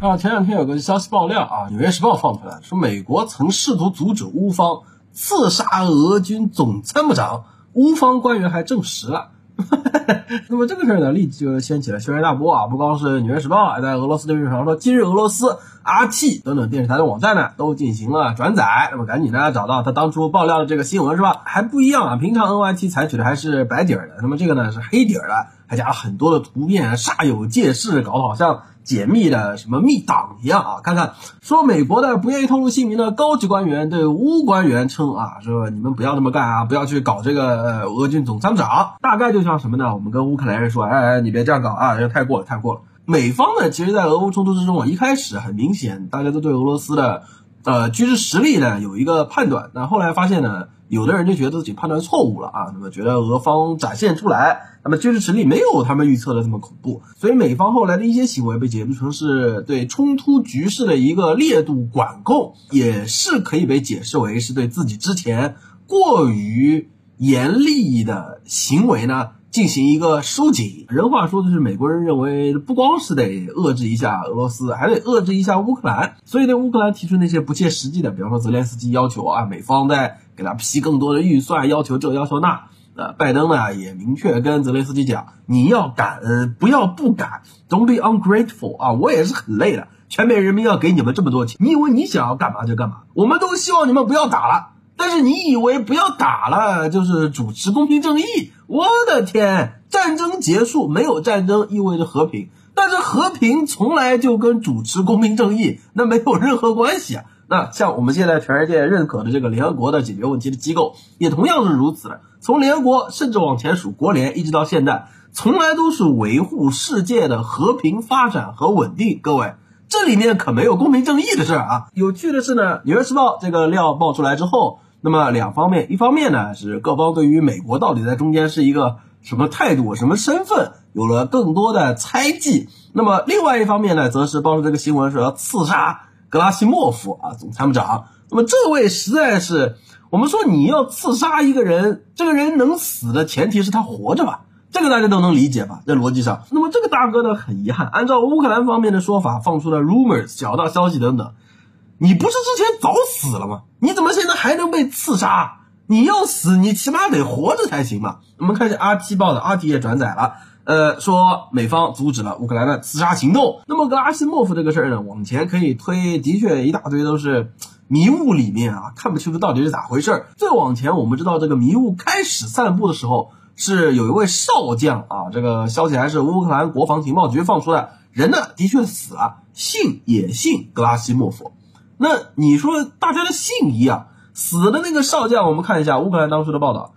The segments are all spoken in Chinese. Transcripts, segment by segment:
啊，前两天有个消息爆料啊，《纽约时报》放出来说，美国曾试图阻止乌方刺杀俄军总参谋长，乌方官员还证实了。那么这个事儿呢，立即就掀起了轩然大波啊！不光是《纽约时报》，还在俄罗斯的电视上说，今日俄罗斯 RT 等等电视台的网站呢，都进行了转载。那么赶紧呢，找到他当初爆料的这个新闻是吧？还不一样啊，平常 NYT 采取的还是白底儿的，那么这个呢是黑底儿的，还加了很多的图片，煞有介事，搞得好像。解密的什么密档一样啊？看看说美国的不愿意透露姓名的高级官员对乌官员称啊，说你们不要那么干啊，不要去搞这个俄军总参谋长。大概就像什么呢？我们跟乌克兰人说，哎哎，你别这样搞啊，这太过了，太过了。美方呢，其实，在俄乌冲突之中啊，一开始很明显，大家都对俄罗斯的呃军事实力呢有一个判断，那后来发现呢。有的人就觉得自己判断错误了啊，那么觉得俄方展现出来，那么军事实力没有他们预测的这么恐怖，所以美方后来的一些行为被解读成是对冲突局势的一个烈度管控，也是可以被解释为是对自己之前过于严厉的行为呢。进行一个收紧。人话说的是，美国人认为不光是得遏制一下俄罗斯，还得遏制一下乌克兰。所以对乌克兰提出那些不切实际的，比方说泽连斯基要求啊，美方再给他批更多的预算，要求这要求那。呃，拜登呢也明确跟泽连斯基讲，你要感恩，不要不感。Don't be ungrateful 啊，我也是很累的。全美人民要给你们这么多钱，你以为你想要干嘛就干嘛？我们都希望你们不要打了。但是你以为不要打了就是主持公平正义？我的天，战争结束没有战争意味着和平，但是和平从来就跟主持公平正义 那没有任何关系啊！那像我们现在全世界认可的这个联合国的解决问题的机构，也同样是如此的。从联合国甚至往前数国联，一直到现在，从来都是维护世界的和平发展和稳定。各位，这里面可没有公平正义的事儿啊！有趣的是呢，《纽约时报》这个料爆出来之后。那么两方面，一方面呢是各方对于美国到底在中间是一个什么态度、什么身份有了更多的猜忌。那么另外一方面呢，则是报出这个新闻说要刺杀格拉西莫夫啊，总参谋长。那么这位实在是，我们说你要刺杀一个人，这个人能死的前提是他活着吧？这个大家都能理解吧？在逻辑上。那么这个大哥呢，很遗憾，按照乌克兰方面的说法，放出了 rumors 小道消息等等。你不是之前早死了吗？你怎么现在还能被刺杀？你要死，你起码得活着才行嘛。我们看一下阿 T 报的，阿 T 也转载了，呃，说美方阻止了乌克兰的刺杀行动。那么格拉西莫夫这个事儿呢，往前可以推，的确一大堆都是迷雾里面啊，看不清楚到底是咋回事儿。再往前，我们知道这个迷雾开始散布的时候，是有一位少将啊，这个消息还是乌克兰国防情报局放出的，人呢的确死了，姓也姓格拉西莫夫。那你说大家的姓一样，死的那个少将，我们看一下乌克兰当时的报道，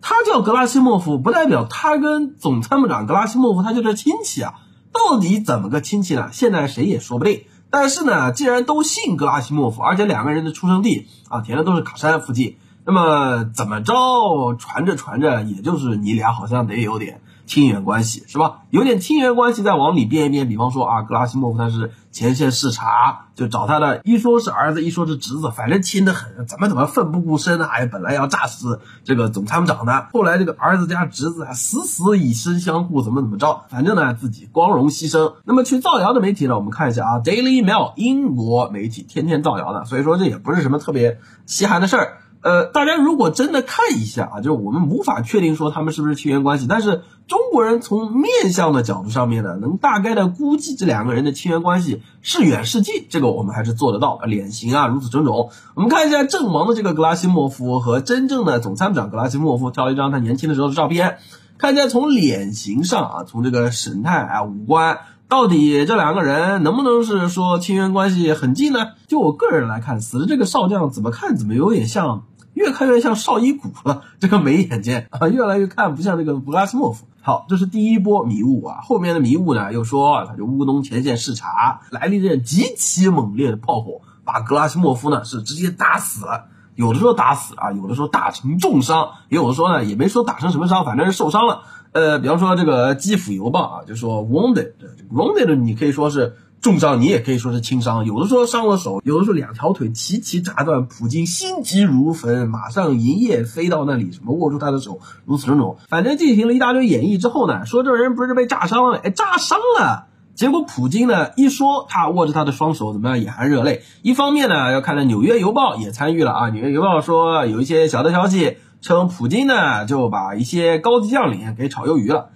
他叫格拉西莫夫，不代表他跟总参谋长格拉西莫夫他就是亲戚啊，到底怎么个亲戚呢？现在谁也说不定。但是呢，既然都姓格拉西莫夫，而且两个人的出生地啊填的都是卡山附近，那么怎么着传着传着，也就是你俩好像得有点。亲缘关系是吧？有点亲缘关系，再往里编一编。比方说啊，格拉西莫夫他是前线视察，就找他的，一说是儿子，一说是侄子，反正亲的很。怎么怎么奋不顾身啊？哎，本来要炸死这个总参谋长的，后来这个儿子加侄子还死死以身相护，怎么怎么着？反正呢，自己光荣牺牲。那么去造谣的媒体呢？我们看一下啊，《Daily Mail》英国媒体天天造谣的，所以说这也不是什么特别稀罕的事儿。呃，大家如果真的看一下啊，就是我们无法确定说他们是不是亲缘关系，但是中国人从面相的角度上面呢，能大概的估计这两个人的亲缘关系是远是近，这个我们还是做得到。脸型啊，如此种种，我们看一下阵亡的这个格拉西莫夫和真正的总参谋长格拉西莫夫，挑了一张他年轻的时候的照片，看一下从脸型上啊，从这个神态啊、五官，到底这两个人能不能是说亲缘关系很近呢？就我个人来看，死的这个少将怎么看怎么有点像。越看越像少伊古了，这个眉眼间 啊，越来越看不像这个布拉斯莫夫。好，这是第一波迷雾啊，后面的迷雾呢，又说他就乌东前线视察，来了一阵极其猛烈的炮火，把格拉西莫夫呢是直接打死了。有的说打死啊，有的说打成重伤，也有的说呢也没说打成什么伤，反正是受伤了。呃，比方说这个基辅邮报啊，就说 wounded，wounded 你可以说是。重伤你也可以说是轻伤，有的说伤了手，有的说两条腿齐齐炸断，普京心急如焚，马上营业飞到那里，什么握住他的手，如此种种，反正进行了一大堆演绎之后呢，说这人不是被炸伤了，哎，炸伤了结果普京呢一说，他握着他的双手怎么样，眼含热泪。一方面呢，要看到《纽约邮报》也参与了啊，《纽约邮报》说有一些小道消息称，普京呢就把一些高级将领给炒鱿鱼了。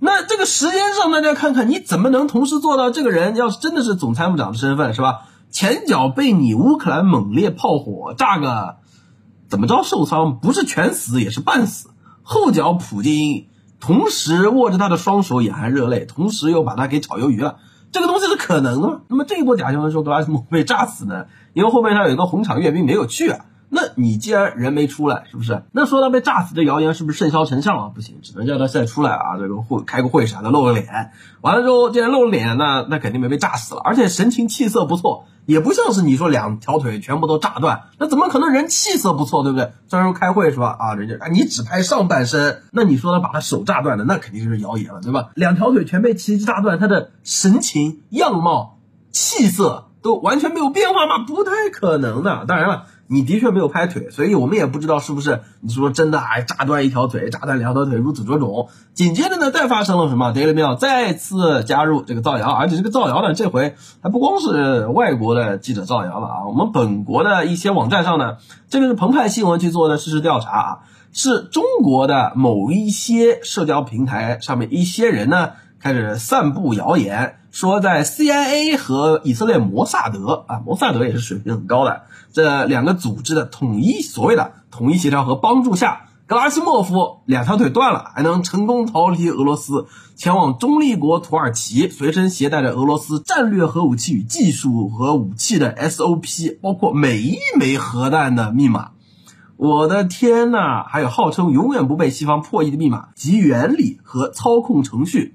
那这个时间上，大家看看你怎么能同时做到？这个人要是真的是总参谋长的身份，是吧？前脚被你乌克兰猛烈炮火炸个怎么着受伤，不是全死也是半死。后脚普京同时握着他的双手，眼含热泪，同时又把他给炒鱿鱼了。这个东西是可能的吗？那么这一波假新闻说格拉西姆被炸死呢？因为后面他有一个红场阅兵没有去啊。那你既然人没出来，是不是？那说他被炸死的谣言是不是甚嚣尘上啊？不行，只能叫他再出来啊！这个会开个会啥的，露个脸。完了之后，既然露了脸，那那肯定没被炸死了，而且神情气色不错，也不像是你说两条腿全部都炸断，那怎么可能人气色不错，对不对？虽然说开会是吧？啊，人家啊，你只拍上半身，那你说他把他手炸断了，那肯定就是谣言了，对吧？两条腿全被气炸断，他的神情、样貌、气色都完全没有变化吗？不太可能的。当然了。你的确没有拍腿，所以我们也不知道是不是你说真的哎，炸断一条腿，炸断两条腿，如此种种。紧接着呢，再发生了什么？Daily Mail 再次加入这个造谣，而且这个造谣呢，这回还不光是外国的记者造谣了啊，我们本国的一些网站上呢，这个是澎湃新闻去做的事实调查啊，是中国的某一些社交平台上面一些人呢开始散布谣言。说在 CIA 和以色列摩萨德啊，摩萨德也是水平很高的这两个组织的统一所谓的统一协调和帮助下，格拉西莫夫两条腿断了，还能成功逃离俄罗斯，前往中立国土耳其，随身携带着俄罗斯战略核武器与技术和武器的 SOP，包括每一枚核弹的密码。我的天呐，还有号称永远不被西方破译的密码及原理和操控程序。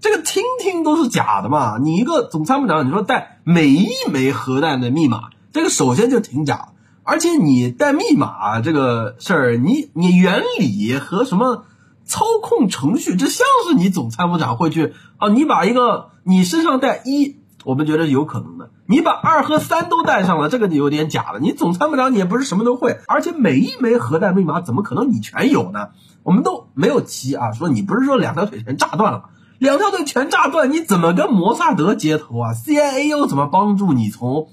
这个听听都是假的嘛！你一个总参谋长，你说带每一枚核弹的密码，这个首先就挺假。而且你带密码这个事儿，你你原理和什么操控程序，这像是你总参谋长会去啊？你把一个你身上带一，我们觉得有可能的；你把二和三都带上了，这个就有点假了。你总参谋长你也不是什么都会，而且每一枚核弹密码怎么可能你全有呢？我们都没有提啊，说你不是说两条腿全炸断了。两条腿全炸断，你怎么跟摩萨德接头啊？CIA 又怎么帮助你从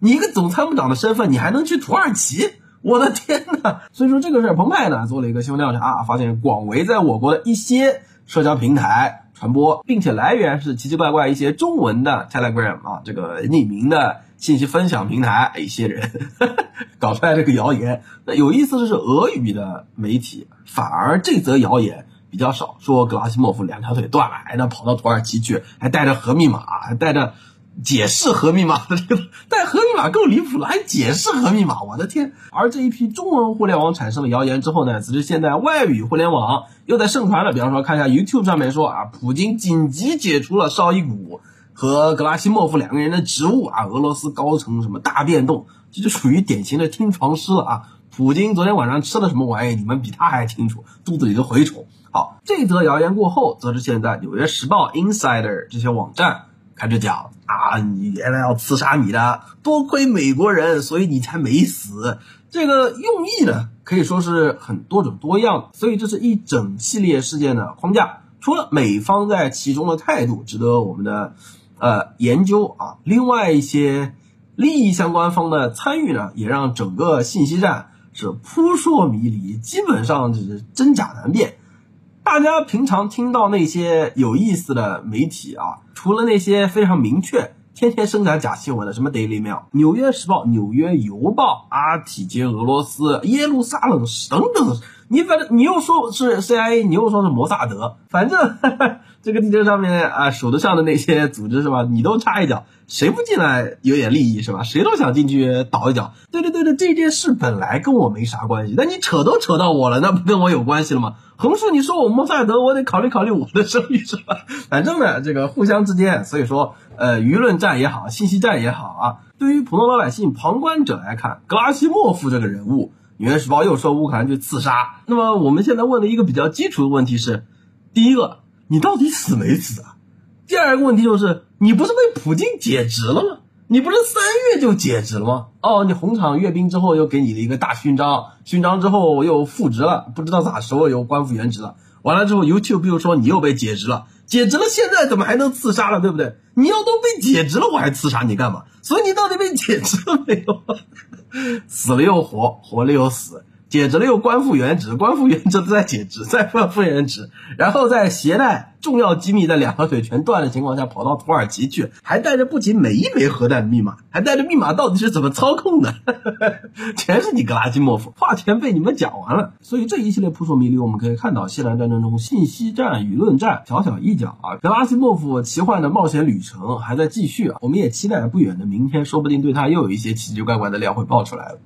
你一个总参谋长的身份，你还能去土耳其？我的天哪！所以说这个事儿，澎湃呢做了一个新闻调查啊，发现广为在我国的一些社交平台传播，并且来源是奇奇怪怪一些中文的 Telegram 啊，这个匿名的信息分享平台，一些人 搞出来这个谣言。那有意思的是，俄语的媒体反而这则谣言。比较少说格拉西莫夫两条腿断了，还能跑到土耳其去，还带着核密码，还带着解释核密码的这个但核密码够离谱了，还解释核密码，我的天！而这一批中文互联网产生了谣言之后呢，此时现在外语互联网又在盛传了，比方说看一下 YouTube 上面说啊，普京紧急解除了绍伊古和格拉西莫夫两个人的职务啊，俄罗斯高层什么大变动，这就属于典型的听床师了啊！普京昨天晚上吃了什么玩意，你们比他还清楚，肚子里的蛔虫。好，这则谣言过后，则是现在《纽约时报》、Insider 这些网站开始讲啊，你原来要刺杀你的，多亏美国人，所以你才没死。这个用意呢，可以说是很多种多样，所以这是一整系列事件的框架。除了美方在其中的态度值得我们的呃研究啊，另外一些利益相关方的参与呢，也让整个信息战是扑朔迷离，基本上就是真假难辨。大家平常听到那些有意思的媒体啊，除了那些非常明确、天天生产假新闻的，什么 Daily Mail、纽约时报、纽约邮报、阿体街俄罗斯、耶路撒冷等等，你反正你又说是 CIA，你又说是摩萨德，反正这个地球上面啊数得上的那些组织是吧？你都插一脚。谁不进来有点利益是吧？谁都想进去倒一脚。对对对对，这件事本来跟我没啥关系，那你扯都扯到我了，那不跟我有关系了吗？横竖你说我摩萨德，我得考虑考虑我的声誉是吧？反正呢，这个互相之间，所以说呃，舆论战也好，信息战也好啊，对于普通老百姓旁观者来看，格拉西莫夫这个人物，纽约时报又说乌克兰去刺杀。那么我们现在问的一个比较基础的问题是：第一个，你到底死没死啊？第二个问题就是，你不是被普京解职了吗？你不是三月就解职了吗？哦，你红场阅兵之后又给你了一个大勋章，勋章之后又复职了，不知道咋时候又官复原职了。完了之后，YouTube 又说你又被解职了，解职了，现在怎么还能刺杀了，对不对？你要都被解职了，我还刺杀你干嘛？所以你到底被解职了没有？死了又活，活了又死。解职了又官复原职，官复原职再解职，再官复原职，然后在携带重要机密的两条腿全断的情况下跑到土耳其去，还带着不仅每一枚核弹密码，还带着密码到底是怎么操控的，全是你格拉基莫夫，话全被你们讲完了。所以这一系列扑朔迷离，我们可以看到西南战争中信息战、舆论战小小一角啊，格拉西莫夫奇幻的冒险旅程还在继续啊，我们也期待着不远的明天，说不定对他又有一些奇奇怪怪的料会爆出来了。